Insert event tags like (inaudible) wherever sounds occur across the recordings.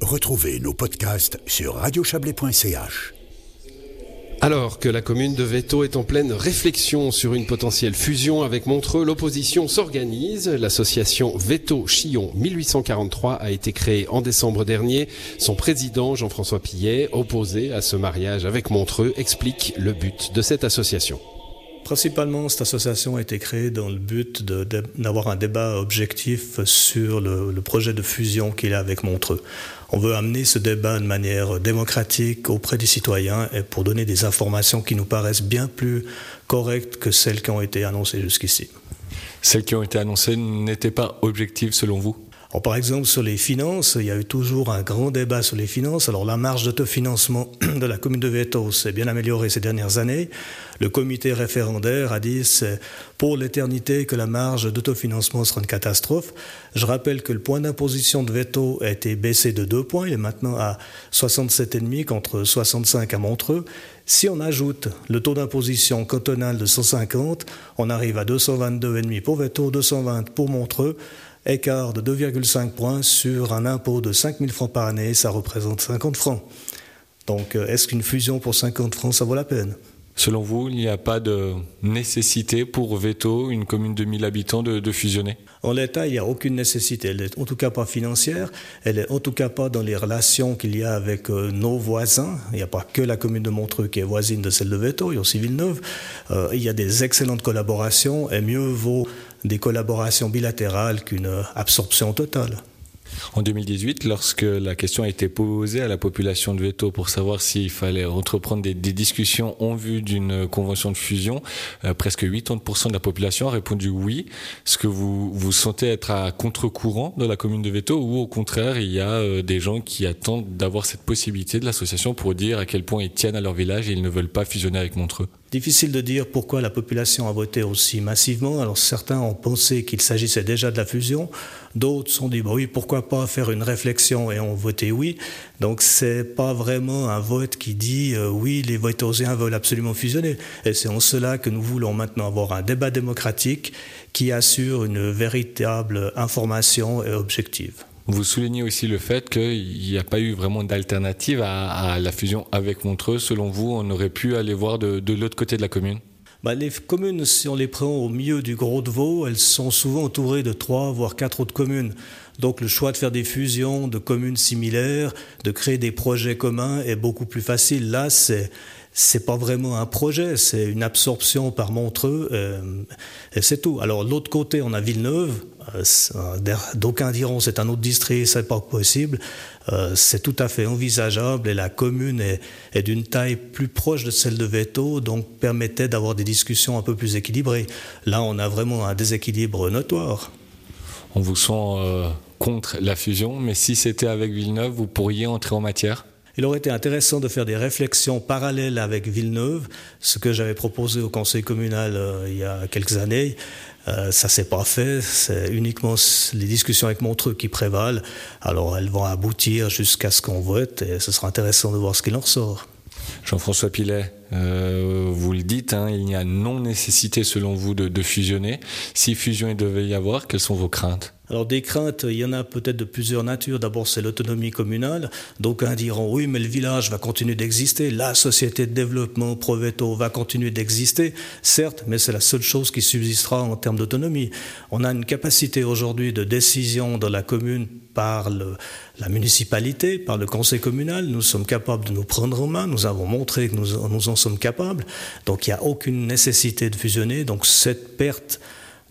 Retrouvez nos podcasts sur radiochablais.ch. Alors que la commune de Veto est en pleine réflexion sur une potentielle fusion avec Montreux, l'opposition s'organise. L'association Veto Chillon 1843 a été créée en décembre dernier. Son président, Jean-François Pillet, opposé à ce mariage avec Montreux, explique le but de cette association. Principalement, cette association a été créée dans le but d'avoir un débat objectif sur le, projet de fusion qu'il a avec Montreux. On veut amener ce débat de manière démocratique auprès des citoyens et pour donner des informations qui nous paraissent bien plus correctes que celles qui ont été annoncées jusqu'ici. Celles qui ont été annoncées n'étaient pas objectives selon vous? Alors, par exemple, sur les finances, il y a eu toujours un grand débat sur les finances. Alors, la marge d'autofinancement (clears throat) de la commune de Veto s'est bien améliorée ces dernières années. Le comité référendaire a dit c'est pour l'éternité que la marge d'autofinancement sera une catastrophe. Je rappelle que le point d'imposition de Veto a été baissé de 2 points. Il est maintenant à 67,5 contre 65 à Montreux. Si on ajoute le taux d'imposition cantonal de 150, on arrive à 222,5 pour Veto, 220 pour Montreux écart de 2,5 points sur un impôt de 5 000 francs par année, ça représente 50 francs. Donc euh, est-ce qu'une fusion pour 50 francs, ça vaut la peine? Selon vous, il n'y a pas de nécessité pour Veto, une commune de 1000 habitants, de, fusionner? En l'état, il n'y a aucune nécessité. Elle n'est en tout cas pas financière. Elle n'est en tout cas pas dans les relations qu'il y a avec euh, nos voisins. Il n'y a pas que la commune de Montreux qui est voisine de celle de Veto. Il y a aussi Villeneuve. Euh, il y a des excellentes collaborations et mieux vaut des collaborations bilatérales qu'une absorption totale. En 2018, lorsque la question a été posée à la population de Veto pour savoir s'il fallait entreprendre des, discussions en vue d'une convention de fusion, euh, presque 80% de la population a répondu oui. Est-ce que vous vous sentez être à contre-courant de la commune de Veto ou au contraire, il y a euh, des gens qui attendent d'avoir cette possibilité de l'association pour dire à quel point ils tiennent à leur village et ils ne veulent pas fusionner avec Montreux? Difficile de dire pourquoi la population a voté aussi massivement. Alors certains ont pensé qu'il s'agissait déjà de la fusion, d'autres sont dit bah oui pourquoi pas faire une réflexion et ont voté oui. Donc c'est pas vraiment un vote qui dit euh, oui les votéosiens veulent absolument fusionner. Et c'est en cela que nous voulons maintenant avoir un débat démocratique qui assure une véritable information et objective. Vous soulignez aussi le fait qu'il n'y a pas eu vraiment d'alternative à, la fusion avec Montreux. Selon vous, on aurait pu aller voir de, l'autre côté de la commune? Bah, les communes, si on les prend au milieu du Gros de Vaud, elles sont souvent entourées de trois, voire quatre autres communes. Donc le choix de faire des fusions de communes similaires, de créer des projets communs est beaucoup plus facile. Là, c'est c'est pas vraiment un projet, c'est une absorption par Montreux, euh, et c'est tout. Alors l'autre côté, on a Villeneuve. Euh, d'aucuns diront c'est un autre district, c'est pas possible. Euh, c'est tout à fait envisageable et la commune est, est d'une taille plus proche de celle de Veto, donc permettait d'avoir des discussions un peu plus équilibrées. Là, on a vraiment un déséquilibre notoire. On vous sent contre la fusion, mais si c'était avec Villeneuve, vous pourriez entrer en matière? Il aurait été intéressant de faire des réflexions parallèles avec Villeneuve, ce que j'avais proposé au conseil communal euh, il y a quelques années. Euh, ça s'est pas fait, c'est uniquement les discussions avec Montreux qui prévalent. Alors elles vont aboutir jusqu'à ce qu'on vote et ce sera intéressant de voir ce qu'il en ressort. Jean-François Pilet, euh, vous le dites, hein, il y a non nécessité selon vous de, de fusionner. Si fusion il devait y avoir, quelles sont vos craintes? Alors des craintes, il y en a peut-être de plusieurs natures. D'abord, c'est l'autonomie communale. D'aucuns diront oui, mais le village va continuer d'exister, la société de développement Proveto va continuer d'exister, certes, mais c'est la seule chose qui subsistera en termes d'autonomie. On a une capacité aujourd'hui de décision dans la commune par la municipalité, par le conseil communal. Nous sommes capables de nous prendre en main. Nous avons montré que nous, nous en sommes capables. Donc il n'y a aucune nécessité de fusionner. Donc cette perte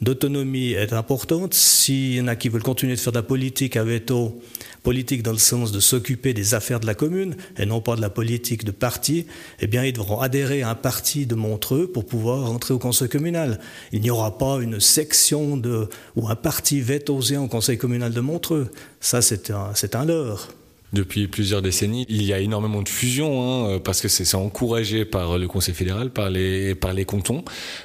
d'autonomie est importante. S'il y en a qui veulent continuer de faire de la politique à veto, politique dans le sens de s'occuper des affaires de la commune et non pas de la politique de parti, eh bien, ils devront adhérer à un parti de Montreux pour pouvoir entrer au conseil communal. Il n'y aura pas une section de, ou un parti vétosé au conseil communal de Montreux. Ça, c'est un, c'est un leurre depuis plusieurs décennies. Il y a énormément de fusions hein, euh, parce que c'est encouragé par le Conseil fédéral, par les, par les cantons.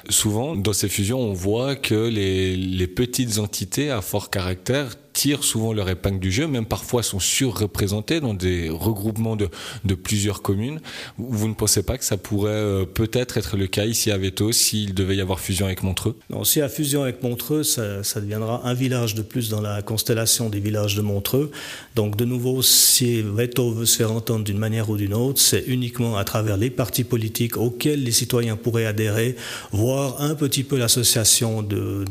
Souvent, dans ces fusions, on voit que les, les petites entités à fort caractère tirent souvent leur épingle du jeu, même parfois sont surreprésentés dans des regroupements de, de plusieurs communes. Vous ne pensez pas que ça pourrait euh, peut-être être le cas ici à Veto s'il devait y avoir fusion avec Montreux? Non, si a fusion avec Montreux, ça, ça, deviendra un village de plus dans la constellation des villages de Montreux. Donc de nouveau, si Veto veut se faire entendre d'une manière ou d'une autre, c'est uniquement à travers les partis politiques auxquels les citoyens pourraient adhérer, voire un petit peu l'association de,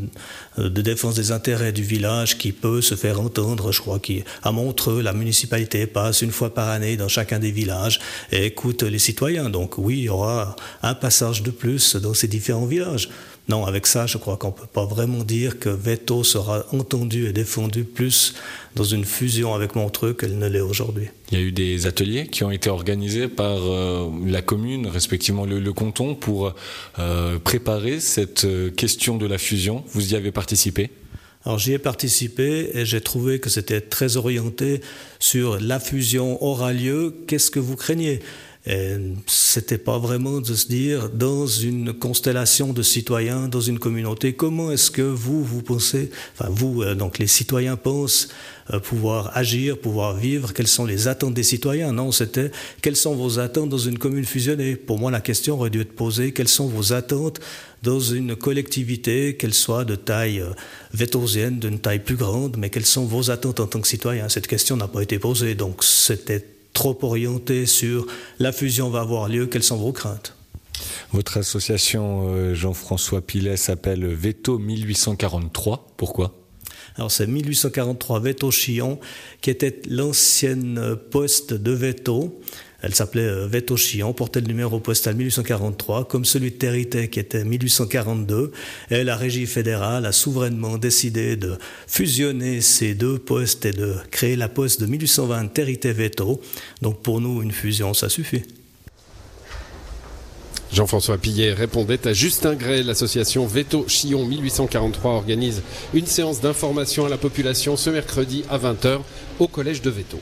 de défense des intérêts du village qui peut se faire entendre. Je crois qu'à Montreux, la municipalité passe une fois par année dans chacun des villages et écoute les citoyens. Donc oui, il y aura un passage de plus dans ces différents villages. Non, avec ça, je crois qu'on ne peut pas vraiment dire que Veto sera entendu et défendu plus dans une fusion avec Montreux qu'elle ne l'est aujourd'hui. Il y a eu des ateliers qui ont été organisés par euh, la commune, respectivement le, canton, pour euh, préparer cette euh, question de la fusion. Vous y avez participé? Alors j'y ai participé et j'ai trouvé que c'était très orienté sur la fusion aura lieu, qu'est-ce que vous craignez? C'était pas vraiment de se dire dans une constellation de citoyens, dans une communauté, comment est-ce que vous, vous pensez, enfin vous, euh, donc les citoyens pensent euh, pouvoir agir, pouvoir vivre, quelles sont les attentes des citoyens? Non, c'était quelles sont vos attentes dans une commune fusionnée? Pour moi, la question aurait dû être posée, quelles sont vos attentes dans une collectivité, qu'elle soit de taille euh, vétosienne, d'une taille plus grande, mais quelles sont vos attentes en tant que citoyen? Cette question n'a pas été posée, donc c'était trop orienté sur la fusion va avoir lieu, quelles sont vos craintes? Votre association, euh, Jean-François Pilet, s'appelle Veto 1843. Pourquoi? Alors c'est 1843 Veto Chillon, qui était l'ancienne poste de Veto. Elle s'appelait euh, Veto Chillon, portait le numéro postal 1843, comme celui de Territé qui était 1842. Et la régie fédérale a souverainement décidé de fusionner ces deux postes et de créer la poste de 1820 Territé Veto. Donc pour nous, une fusion, ça suffit. Jean-François Pillet répondait à Justin Gray. L'association Veto Chillon 1843 organise une séance d'information à la population ce mercredi à 20h au collège de Veto.